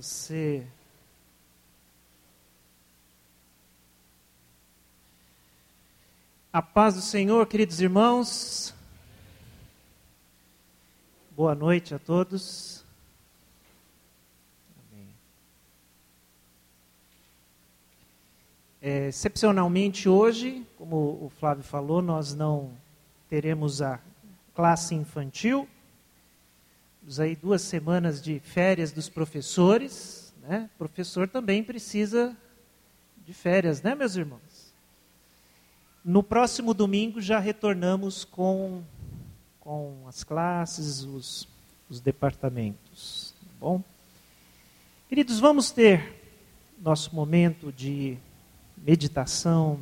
você. A paz do Senhor, queridos irmãos. Boa noite a todos. É, excepcionalmente hoje, como o Flávio falou, nós não teremos a classe infantil. Aí duas semanas de férias dos professores. Né? O professor também precisa de férias, né, meus irmãos? No próximo domingo já retornamos com, com as classes, os, os departamentos. Tá bom? Queridos, vamos ter nosso momento de meditação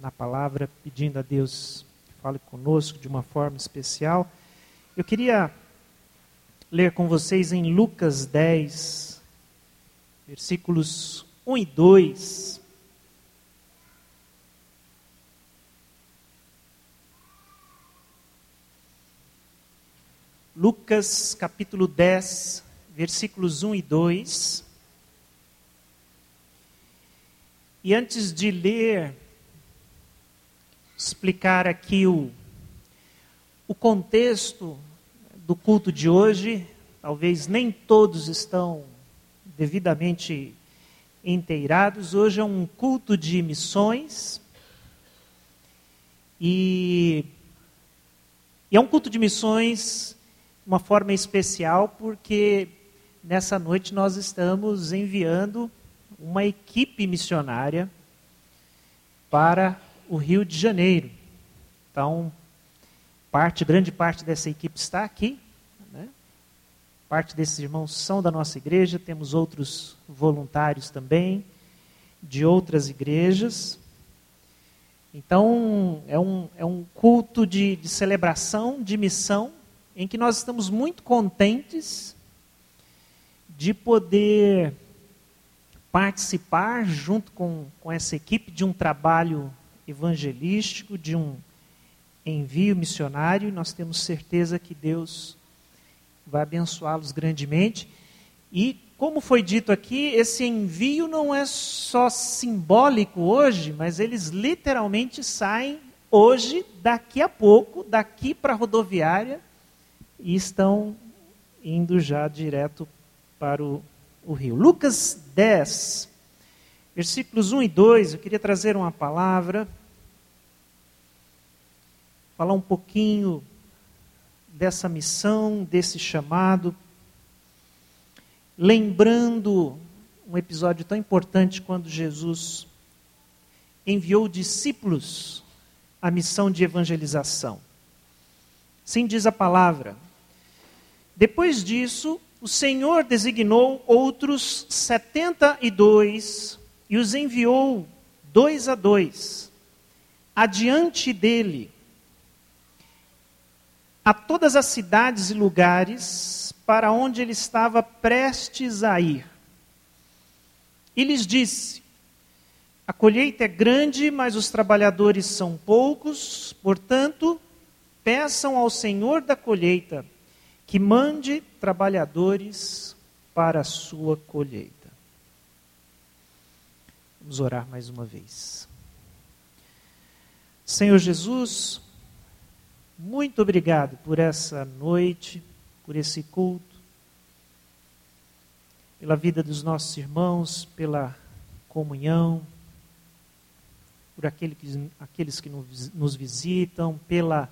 na palavra, pedindo a Deus que fale conosco de uma forma especial. Eu queria ler com vocês em Lucas 10, versículos 1 e 2. Lucas capítulo 10, versículos 1 e 2. E antes de ler, explicar aqui o, o contexto do culto de hoje, talvez nem todos estão devidamente inteirados. Hoje é um culto de missões. E, e é um culto de missões uma forma especial, porque nessa noite nós estamos enviando uma equipe missionária para o Rio de Janeiro. Então, parte, grande parte dessa equipe está aqui. Né? Parte desses irmãos são da nossa igreja, temos outros voluntários também, de outras igrejas. Então, é um, é um culto de, de celebração, de missão, em que nós estamos muito contentes de poder participar junto com, com essa equipe de um trabalho evangelístico, de um envio missionário, nós temos certeza que Deus vai abençoá-los grandemente. E, como foi dito aqui, esse envio não é só simbólico hoje, mas eles literalmente saem hoje, daqui a pouco, daqui para a rodoviária, e estão indo já direto para o, o rio. Lucas 10, versículos 1 e 2, eu queria trazer uma palavra, falar um pouquinho dessa missão, desse chamado, lembrando um episódio tão importante quando Jesus enviou discípulos à missão de evangelização. Sim diz a palavra. Depois disso, o Senhor designou outros setenta e dois e os enviou dois a dois adiante dele a todas as cidades e lugares para onde ele estava prestes a ir. E lhes disse: A colheita é grande, mas os trabalhadores são poucos, portanto, peçam ao Senhor da colheita que mande trabalhadores para a sua colheita. Vamos orar mais uma vez. Senhor Jesus, muito obrigado por essa noite, por esse culto, pela vida dos nossos irmãos, pela comunhão, por aqueles que nos visitam, pela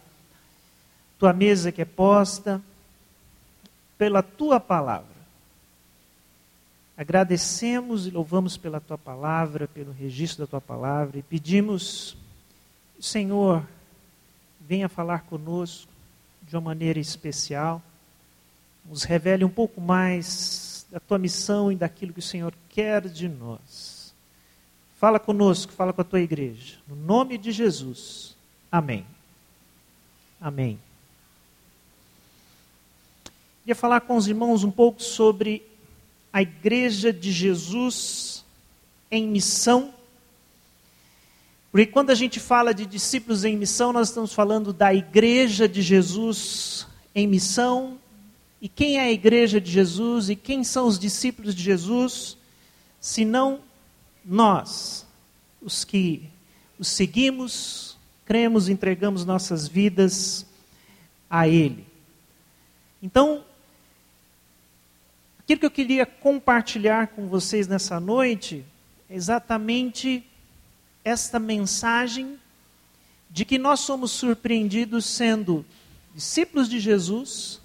tua mesa que é posta pela tua palavra. Agradecemos e louvamos pela tua palavra, pelo registro da tua palavra e pedimos, Senhor, venha falar conosco de uma maneira especial, nos revele um pouco mais da tua missão e daquilo que o Senhor quer de nós. Fala conosco, fala com a tua igreja. No nome de Jesus. Amém. Amém. Queria falar com os irmãos um pouco sobre a Igreja de Jesus em missão. Porque quando a gente fala de discípulos em missão, nós estamos falando da Igreja de Jesus em missão. E quem é a igreja de Jesus? E quem são os discípulos de Jesus, senão nós, os que os seguimos, cremos, entregamos nossas vidas a Ele. Então, aquilo que eu queria compartilhar com vocês nessa noite é exatamente esta mensagem de que nós somos surpreendidos sendo discípulos de Jesus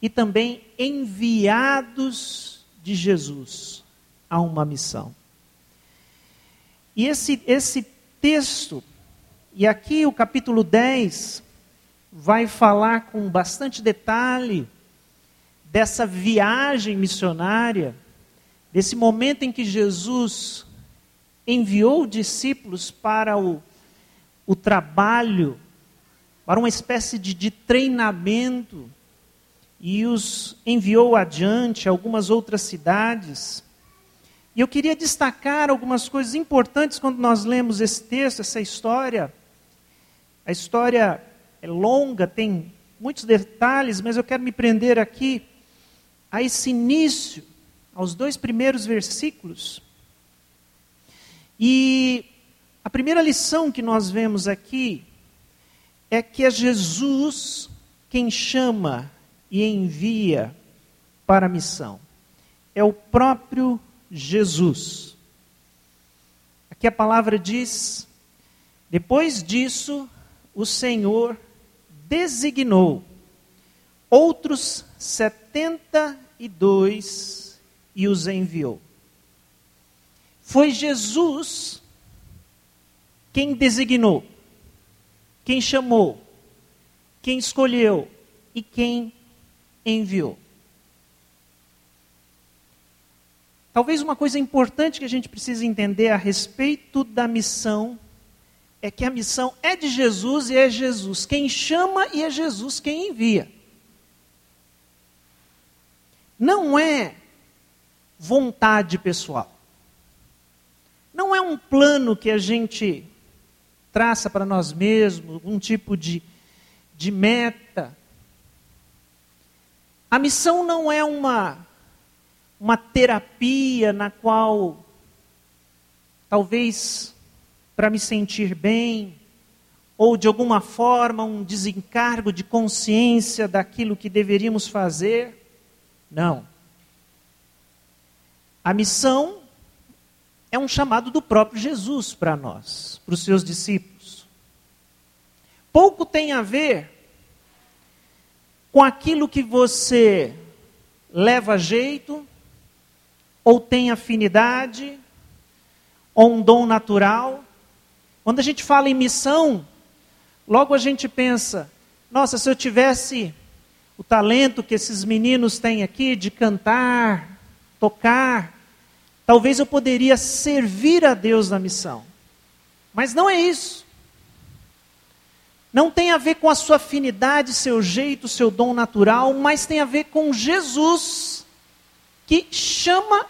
e também enviados de Jesus a uma missão. E esse, esse texto, e aqui o capítulo 10, vai falar com bastante detalhe dessa viagem missionária, desse momento em que Jesus enviou discípulos para o, o trabalho, para uma espécie de, de treinamento, e os enviou adiante a algumas outras cidades. E eu queria destacar algumas coisas importantes quando nós lemos esse texto, essa história. A história é longa, tem muitos detalhes, mas eu quero me prender aqui a esse início, aos dois primeiros versículos. E a primeira lição que nós vemos aqui é que é Jesus quem chama e envia para a missão. É o próprio Jesus. Aqui a palavra diz: depois disso, o Senhor designou outros setenta e dois e os enviou. Foi Jesus quem designou, quem chamou, quem escolheu e quem enviou. Talvez uma coisa importante que a gente precisa entender a respeito da missão é que a missão é de Jesus e é Jesus quem chama e é Jesus quem envia. Não é vontade pessoal. Não é um plano que a gente traça para nós mesmos, um tipo de, de meta. A missão não é uma, uma terapia na qual, talvez para me sentir bem, ou de alguma forma um desencargo de consciência daquilo que deveríamos fazer. Não. A missão é um chamado do próprio Jesus para nós, para os seus discípulos. Pouco tem a ver com aquilo que você leva jeito, ou tem afinidade, ou um dom natural. Quando a gente fala em missão, logo a gente pensa: nossa, se eu tivesse o talento que esses meninos têm aqui de cantar, tocar, talvez eu poderia servir a Deus na missão. Mas não é isso. Não tem a ver com a sua afinidade, seu jeito, seu dom natural, mas tem a ver com Jesus que chama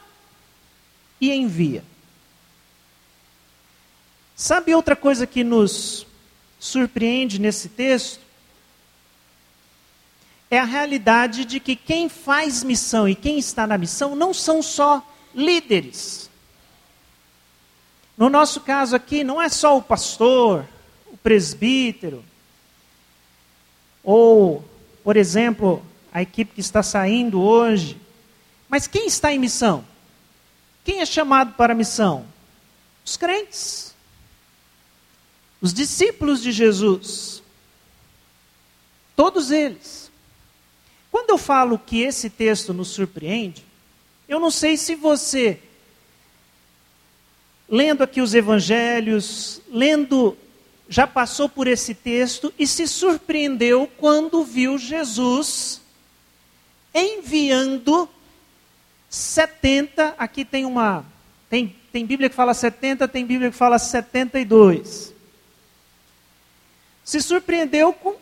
e envia. Sabe outra coisa que nos surpreende nesse texto? É a realidade de que quem faz missão e quem está na missão não são só líderes. No nosso caso aqui, não é só o pastor, o presbítero, ou, por exemplo, a equipe que está saindo hoje. Mas quem está em missão? Quem é chamado para a missão? Os crentes. Os discípulos de Jesus. Todos eles. Quando eu falo que esse texto nos surpreende, eu não sei se você, lendo aqui os evangelhos, lendo já passou por esse texto e se surpreendeu quando viu Jesus enviando 70, aqui tem uma, tem, tem Bíblia que fala 70, tem Bíblia que fala 72. Se surpreendeu com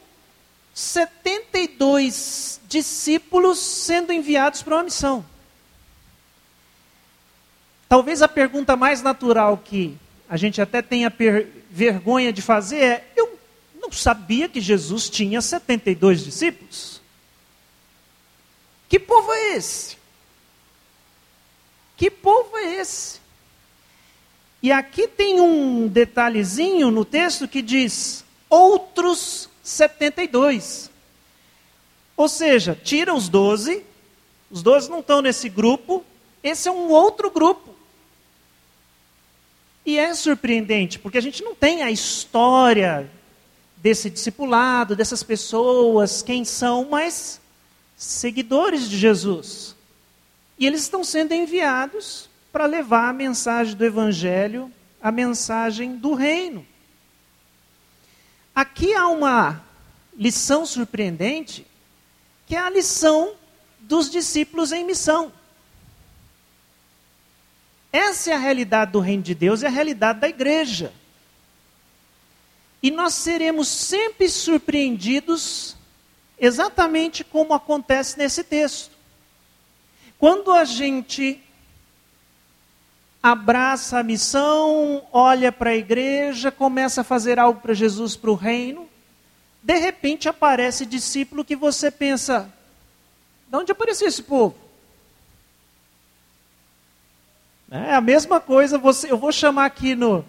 72 discípulos sendo enviados para uma missão. Talvez a pergunta mais natural que a gente até tenha vergonha de fazer é: eu não sabia que Jesus tinha 72 discípulos. Que povo é esse? Que povo é esse? E aqui tem um detalhezinho no texto que diz: outros 72. Ou seja, tira os 12, os 12 não estão nesse grupo, esse é um outro grupo. E é surpreendente, porque a gente não tem a história desse discipulado, dessas pessoas, quem são, mas seguidores de Jesus. E eles estão sendo enviados para levar a mensagem do Evangelho, a mensagem do reino. Aqui há uma lição surpreendente, que é a lição dos discípulos em missão. Essa é a realidade do reino de Deus, é a realidade da igreja. E nós seremos sempre surpreendidos, exatamente como acontece nesse texto. Quando a gente abraça a missão, olha para a igreja, começa a fazer algo para Jesus, para o reino, de repente aparece discípulo que você pensa: de onde apareceu esse povo? É a mesma coisa, você, eu vou chamar aqui no,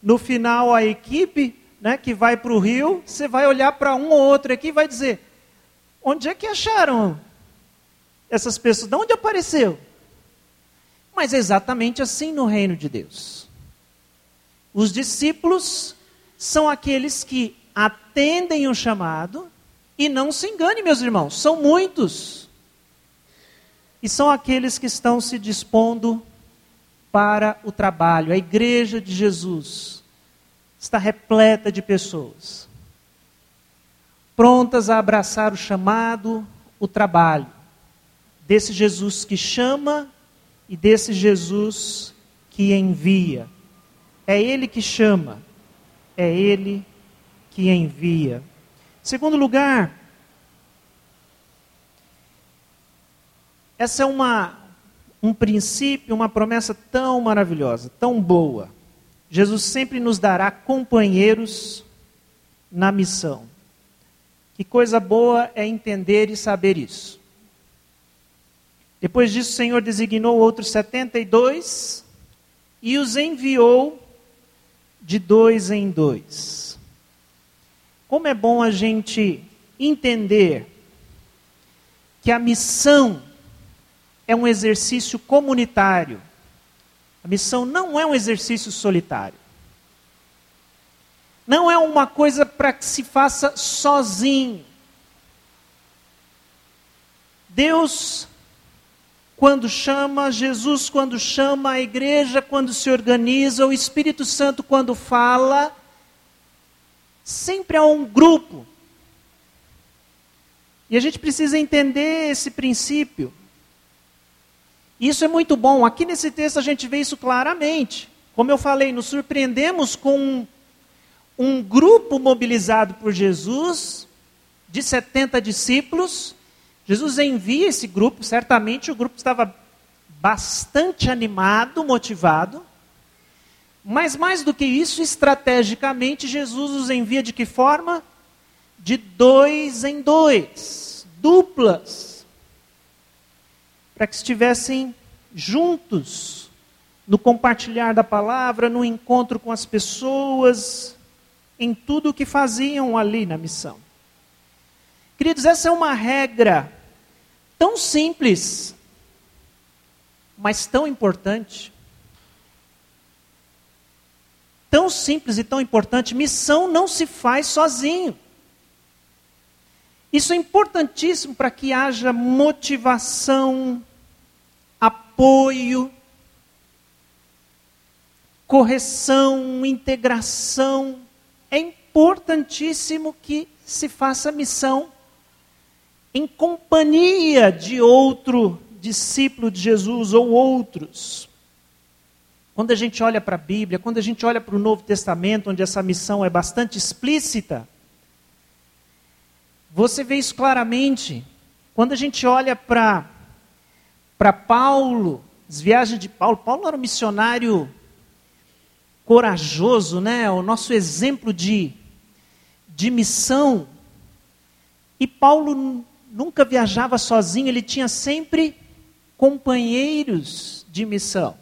no final a equipe né, que vai para o rio, você vai olhar para um ou outro aqui e vai dizer: onde é que acharam essas pessoas? De onde apareceu? Mas é exatamente assim no reino de Deus. Os discípulos são aqueles que atendem o chamado e não se engane, meus irmãos, são muitos. E são aqueles que estão se dispondo para o trabalho. A igreja de Jesus está repleta de pessoas prontas a abraçar o chamado, o trabalho desse Jesus que chama e desse Jesus que envia. É Ele que chama, é Ele que envia. Segundo lugar, essa é uma, um princípio, uma promessa tão maravilhosa, tão boa. Jesus sempre nos dará companheiros na missão. Que coisa boa é entender e saber isso. Depois disso, o Senhor designou outros 72 e os enviou de dois em dois. Como é bom a gente entender que a missão é um exercício comunitário. A missão não é um exercício solitário. Não é uma coisa para que se faça sozinho. Deus quando chama, Jesus quando chama, a igreja quando se organiza, o Espírito Santo quando fala, sempre há um grupo. E a gente precisa entender esse princípio. Isso é muito bom. Aqui nesse texto a gente vê isso claramente. Como eu falei, nos surpreendemos com um, um grupo mobilizado por Jesus, de 70 discípulos, Jesus envia esse grupo, certamente o grupo estava bastante animado, motivado. Mas mais do que isso, estrategicamente, Jesus os envia de que forma? De dois em dois, duplas, para que estivessem juntos no compartilhar da palavra, no encontro com as pessoas, em tudo o que faziam ali na missão. Queridos, essa é uma regra tão simples, mas tão importante. Tão simples e tão importante. Missão não se faz sozinho. Isso é importantíssimo para que haja motivação, apoio, correção, integração. É importantíssimo que se faça missão em companhia de outro discípulo de Jesus ou outros. Quando a gente olha para a Bíblia, quando a gente olha para o Novo Testamento, onde essa missão é bastante explícita, você vê isso claramente. Quando a gente olha para para Paulo, as viagens de Paulo, Paulo era um missionário corajoso, né? O nosso exemplo de de missão. E Paulo nunca viajava sozinho, ele tinha sempre companheiros de missão.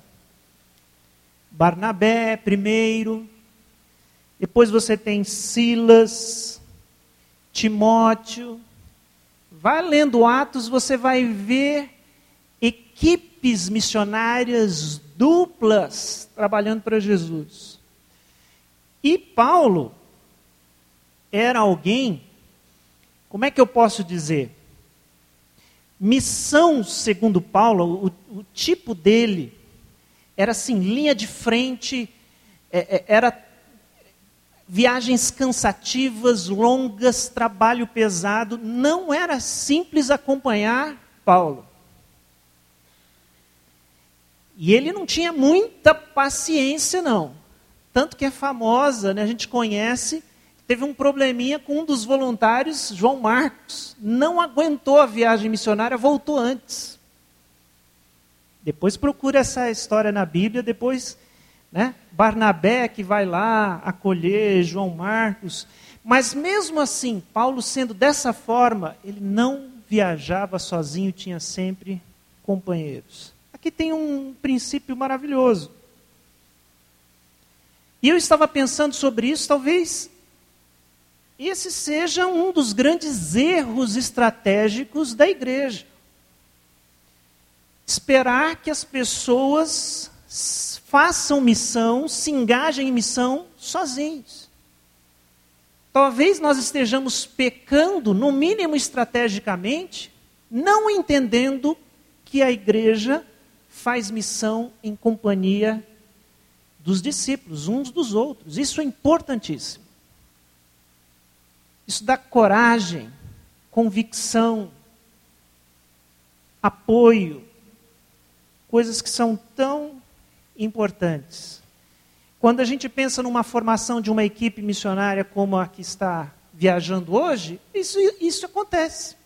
Barnabé primeiro, depois você tem Silas, Timóteo. Vai lendo Atos, você vai ver equipes missionárias duplas trabalhando para Jesus. E Paulo era alguém, como é que eu posso dizer? Missão, segundo Paulo, o, o tipo dele era assim, linha de frente, é, é, era viagens cansativas, longas, trabalho pesado. Não era simples acompanhar Paulo. E ele não tinha muita paciência, não. Tanto que é famosa, né? a gente conhece, teve um probleminha com um dos voluntários, João Marcos. Não aguentou a viagem missionária, voltou antes. Depois procura essa história na Bíblia, depois, né? Barnabé que vai lá acolher João Marcos. Mas mesmo assim, Paulo sendo dessa forma, ele não viajava sozinho, tinha sempre companheiros. Aqui tem um princípio maravilhoso. E eu estava pensando sobre isso, talvez esse seja um dos grandes erros estratégicos da igreja esperar que as pessoas façam missão, se engajem em missão sozinhos. Talvez nós estejamos pecando, no mínimo estrategicamente, não entendendo que a igreja faz missão em companhia dos discípulos, uns dos outros. Isso é importantíssimo. Isso dá coragem, convicção, apoio, coisas que são tão importantes. Quando a gente pensa numa formação de uma equipe missionária como a que está viajando hoje, isso, isso acontece.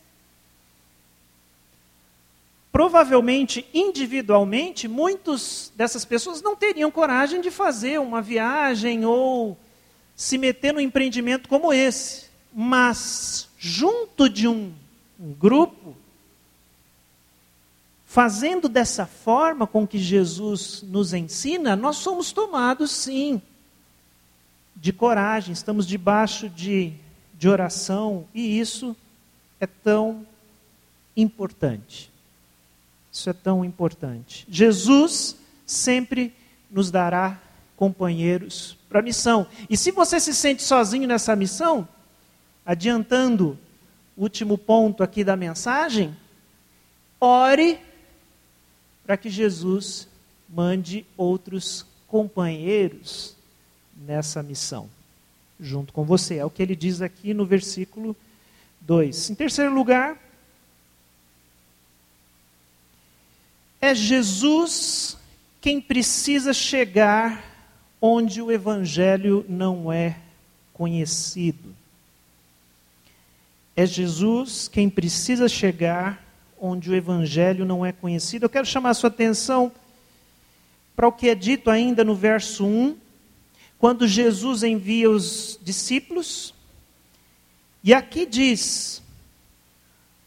Provavelmente, individualmente, muitas dessas pessoas não teriam coragem de fazer uma viagem ou se meter num empreendimento como esse. Mas, junto de um, um grupo, Fazendo dessa forma com que Jesus nos ensina, nós somos tomados, sim, de coragem, estamos debaixo de, de oração, e isso é tão importante. Isso é tão importante. Jesus sempre nos dará companheiros para a missão. E se você se sente sozinho nessa missão, adiantando o último ponto aqui da mensagem, ore para que Jesus mande outros companheiros nessa missão, junto com você. É o que ele diz aqui no versículo 2. Em terceiro lugar, é Jesus quem precisa chegar onde o evangelho não é conhecido. É Jesus quem precisa chegar onde o evangelho não é conhecido. Eu quero chamar a sua atenção para o que é dito ainda no verso 1, quando Jesus envia os discípulos. E aqui diz: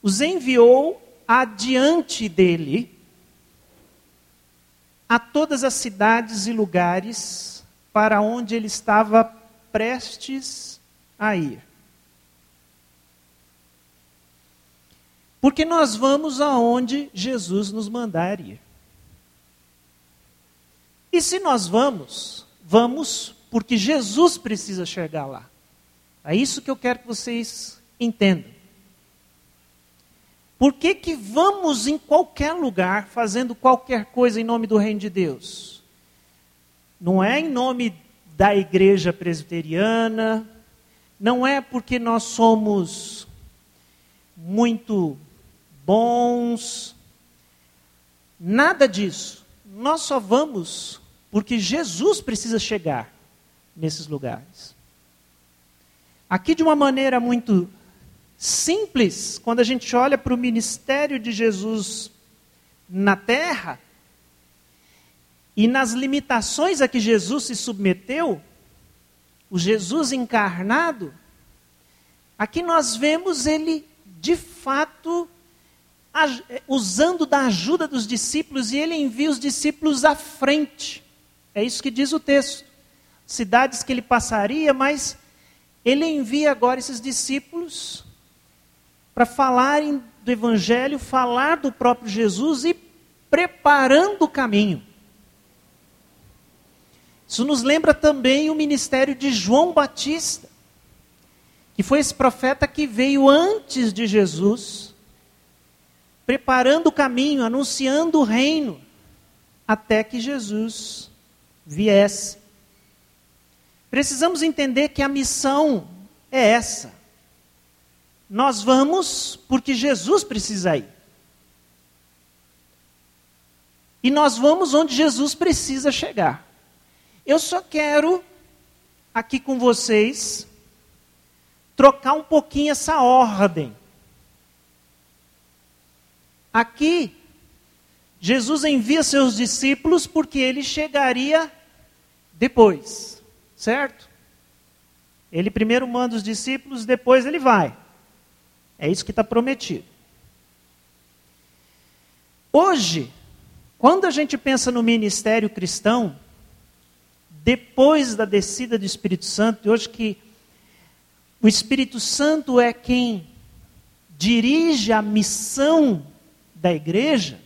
os enviou adiante dele a todas as cidades e lugares para onde ele estava prestes a ir. Porque nós vamos aonde Jesus nos mandar ir. E se nós vamos, vamos porque Jesus precisa chegar lá. É isso que eu quero que vocês entendam. Por que, que vamos em qualquer lugar fazendo qualquer coisa em nome do reino de Deus? Não é em nome da igreja presbiteriana, não é porque nós somos muito bons. Nada disso. Nós só vamos porque Jesus precisa chegar nesses lugares. Aqui, de uma maneira muito simples, quando a gente olha para o ministério de Jesus na terra e nas limitações a que Jesus se submeteu, o Jesus encarnado, aqui nós vemos ele de fato, usando da ajuda dos discípulos, e ele envia os discípulos à frente. É isso que diz o texto. Cidades que ele passaria, mas ele envia agora esses discípulos para falarem do Evangelho, falar do próprio Jesus e preparando o caminho. Isso nos lembra também o ministério de João Batista, que foi esse profeta que veio antes de Jesus, preparando o caminho, anunciando o reino, até que Jesus viesse. Precisamos entender que a missão é essa. Nós vamos porque Jesus precisa ir. E nós vamos onde Jesus precisa chegar. Eu só quero, aqui com vocês, trocar um pouquinho essa ordem. Aqui, Jesus envia seus discípulos porque ele chegaria depois, certo? Ele primeiro manda os discípulos, depois ele vai. É isso que está prometido. Hoje, quando a gente pensa no ministério cristão, depois da descida do Espírito Santo, e hoje que o Espírito Santo é quem dirige a missão da igreja,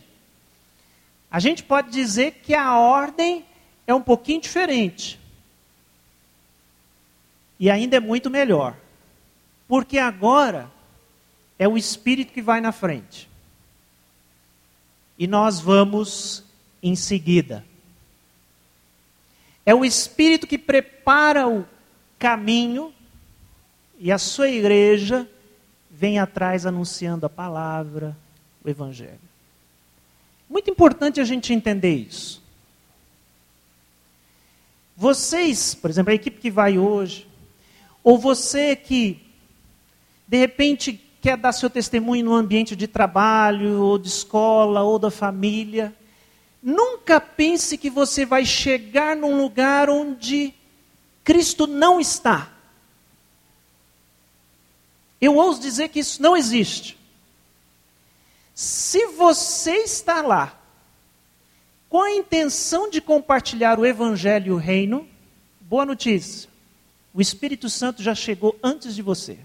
a gente pode dizer que a ordem é um pouquinho diferente. E ainda é muito melhor. Porque agora é o Espírito que vai na frente. E nós vamos em seguida. É o Espírito que prepara o caminho e a sua igreja vem atrás anunciando a palavra, o Evangelho. Muito importante a gente entender isso. Vocês, por exemplo, a equipe que vai hoje, ou você que de repente quer dar seu testemunho no ambiente de trabalho, ou de escola, ou da família, nunca pense que você vai chegar num lugar onde Cristo não está. Eu ouso dizer que isso não existe. Se você está lá com a intenção de compartilhar o Evangelho e o Reino, boa notícia: o Espírito Santo já chegou antes de você.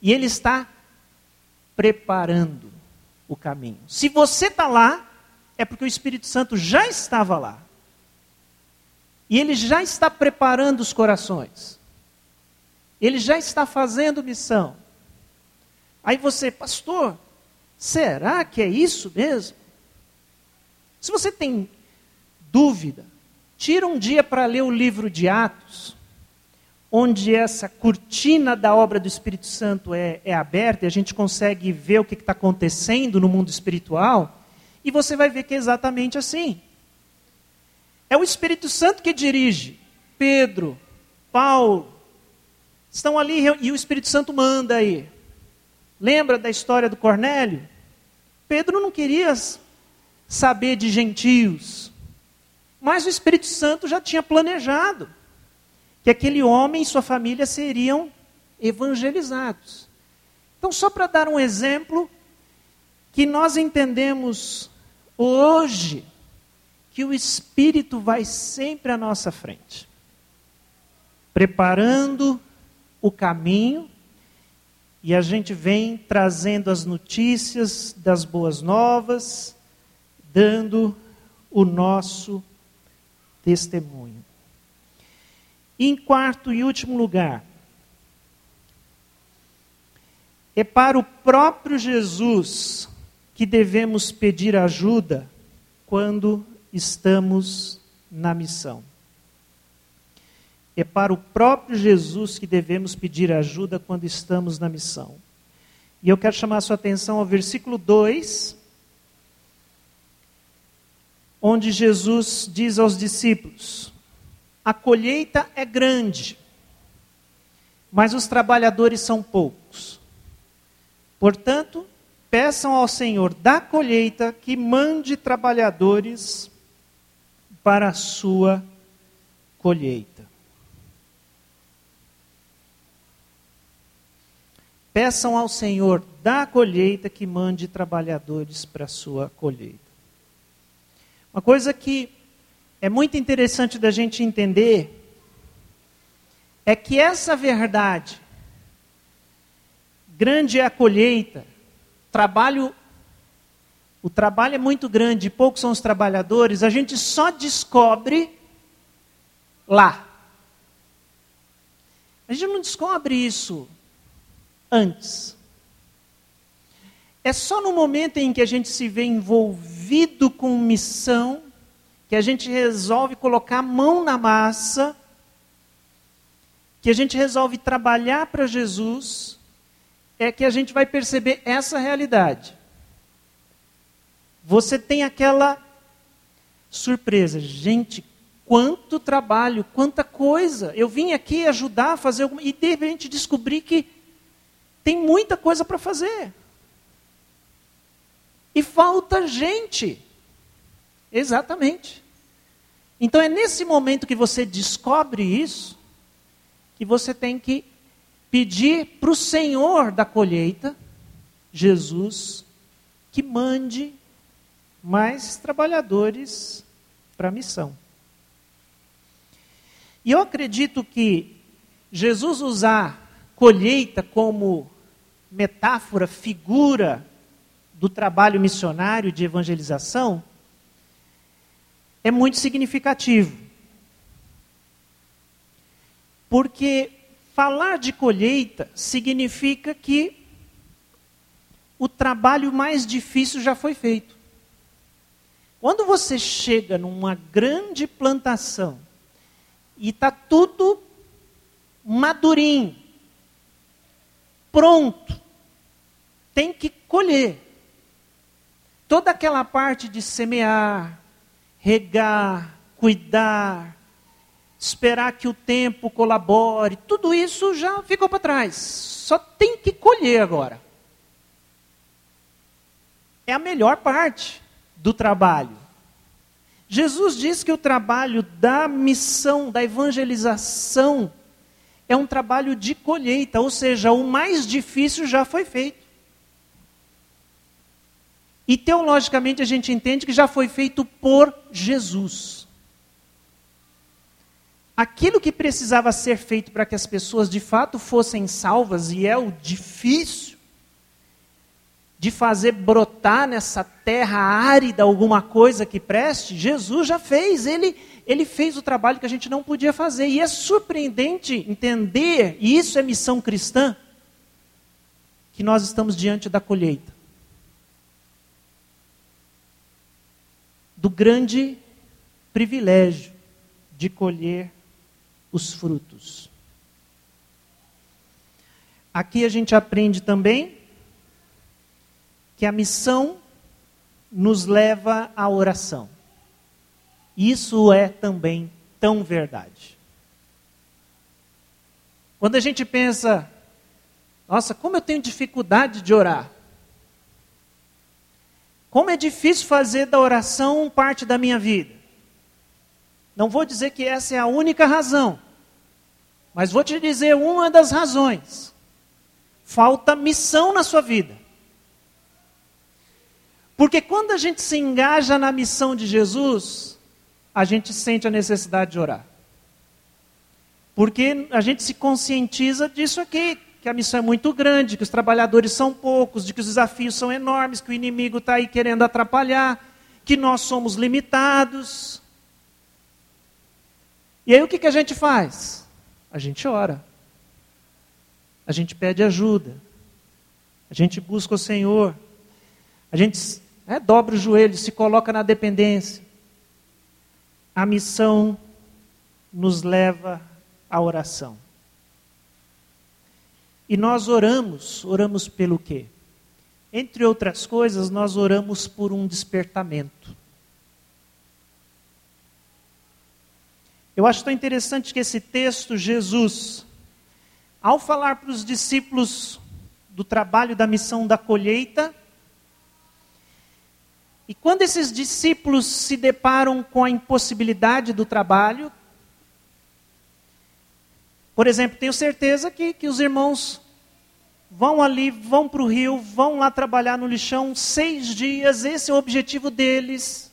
E ele está preparando o caminho. Se você está lá, é porque o Espírito Santo já estava lá. E ele já está preparando os corações. Ele já está fazendo missão. Aí você, pastor, será que é isso mesmo? Se você tem dúvida, tira um dia para ler o livro de Atos, onde essa cortina da obra do Espírito Santo é, é aberta e a gente consegue ver o que está acontecendo no mundo espiritual, e você vai ver que é exatamente assim. É o Espírito Santo que dirige Pedro, Paulo, Estão ali e o Espírito Santo manda aí. Lembra da história do Cornélio? Pedro não queria saber de gentios, mas o Espírito Santo já tinha planejado que aquele homem e sua família seriam evangelizados. Então, só para dar um exemplo, que nós entendemos hoje que o Espírito vai sempre à nossa frente, preparando o caminho e a gente vem trazendo as notícias das boas novas, dando o nosso testemunho. Em quarto e último lugar, é para o próprio Jesus que devemos pedir ajuda quando estamos na missão. É para o próprio Jesus que devemos pedir ajuda quando estamos na missão. E eu quero chamar a sua atenção ao versículo 2, onde Jesus diz aos discípulos: A colheita é grande, mas os trabalhadores são poucos. Portanto, peçam ao Senhor da colheita que mande trabalhadores para a sua colheita. Peçam ao Senhor da colheita que mande trabalhadores para a sua colheita. Uma coisa que é muito interessante da gente entender é que essa verdade, grande é a colheita, trabalho, o trabalho é muito grande, poucos são os trabalhadores, a gente só descobre lá. A gente não descobre isso antes. É só no momento em que a gente se vê envolvido com missão, que a gente resolve colocar a mão na massa, que a gente resolve trabalhar para Jesus, é que a gente vai perceber essa realidade. Você tem aquela surpresa, gente, quanto trabalho, quanta coisa. Eu vim aqui ajudar a fazer alguma e de repente descobri que tem muita coisa para fazer. E falta gente. Exatamente. Então é nesse momento que você descobre isso, que você tem que pedir para o Senhor da colheita, Jesus, que mande mais trabalhadores para a missão. E eu acredito que Jesus usar colheita como metáfora, figura do trabalho missionário de evangelização, é muito significativo. Porque falar de colheita significa que o trabalho mais difícil já foi feito. Quando você chega numa grande plantação e está tudo madurinho, pronto, tem que colher. Toda aquela parte de semear, regar, cuidar, esperar que o tempo colabore, tudo isso já ficou para trás. Só tem que colher agora. É a melhor parte do trabalho. Jesus diz que o trabalho da missão, da evangelização, é um trabalho de colheita, ou seja, o mais difícil já foi feito. E teologicamente a gente entende que já foi feito por Jesus. Aquilo que precisava ser feito para que as pessoas de fato fossem salvas, e é o difícil de fazer brotar nessa terra árida alguma coisa que preste, Jesus já fez. Ele, ele fez o trabalho que a gente não podia fazer. E é surpreendente entender, e isso é missão cristã, que nós estamos diante da colheita. do grande privilégio de colher os frutos. Aqui a gente aprende também que a missão nos leva à oração. Isso é também tão verdade. Quando a gente pensa, nossa, como eu tenho dificuldade de orar. Como é difícil fazer da oração parte da minha vida. Não vou dizer que essa é a única razão, mas vou te dizer uma das razões. Falta missão na sua vida. Porque quando a gente se engaja na missão de Jesus, a gente sente a necessidade de orar. Porque a gente se conscientiza disso aqui, que a missão é muito grande, que os trabalhadores são poucos, de que os desafios são enormes, que o inimigo está aí querendo atrapalhar, que nós somos limitados. E aí o que, que a gente faz? A gente ora. A gente pede ajuda. A gente busca o Senhor. A gente é, dobra o joelho, se coloca na dependência. A missão nos leva à oração. E nós oramos, oramos pelo quê? Entre outras coisas, nós oramos por um despertamento. Eu acho tão interessante que esse texto, Jesus, ao falar para os discípulos do trabalho da missão da colheita, e quando esses discípulos se deparam com a impossibilidade do trabalho, por exemplo, tenho certeza que, que os irmãos vão ali, vão para o rio, vão lá trabalhar no lixão seis dias, esse é o objetivo deles.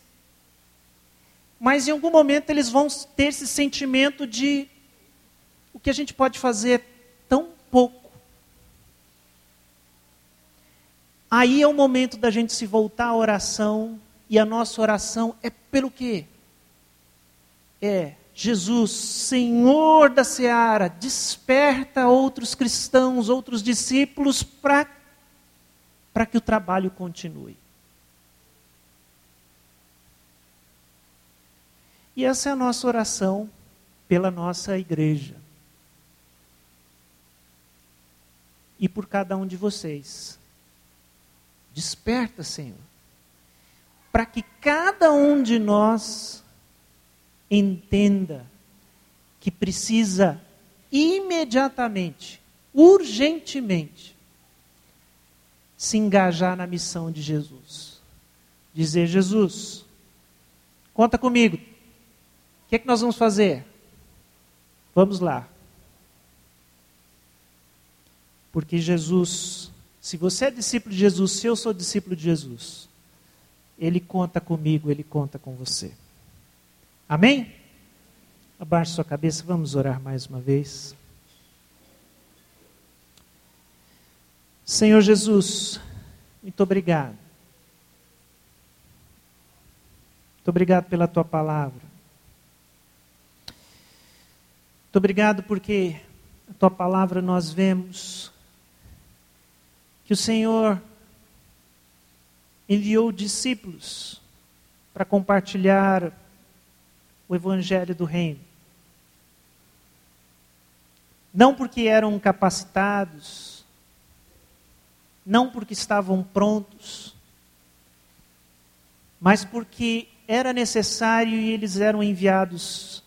Mas em algum momento eles vão ter esse sentimento de o que a gente pode fazer tão pouco. Aí é o momento da gente se voltar à oração, e a nossa oração é pelo quê? É Jesus, Senhor da seara, desperta outros cristãos, outros discípulos para que o trabalho continue. E essa é a nossa oração pela nossa igreja. E por cada um de vocês. Desperta, Senhor, para que cada um de nós entenda que precisa imediatamente, urgentemente, se engajar na missão de Jesus. Dizer: Jesus, conta comigo. O que é que nós vamos fazer? Vamos lá. Porque Jesus, se você é discípulo de Jesus, se eu sou discípulo de Jesus, Ele conta comigo, Ele conta com você. Amém? Abaixe sua cabeça, vamos orar mais uma vez. Senhor Jesus, muito obrigado. Muito obrigado pela tua palavra. Muito obrigado porque a tua palavra nós vemos que o Senhor enviou discípulos para compartilhar o evangelho do reino. Não porque eram capacitados, não porque estavam prontos, mas porque era necessário e eles eram enviados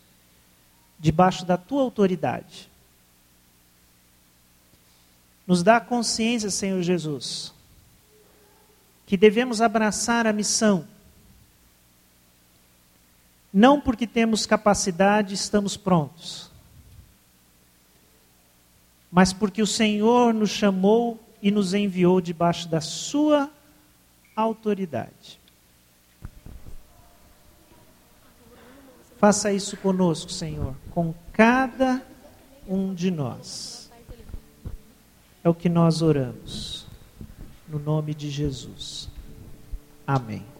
debaixo da tua autoridade. Nos dá consciência, Senhor Jesus, que devemos abraçar a missão não porque temos capacidade, estamos prontos, mas porque o Senhor nos chamou e nos enviou debaixo da Sua autoridade. Faça isso conosco, Senhor, com cada um de nós. É o que nós oramos, no nome de Jesus. Amém.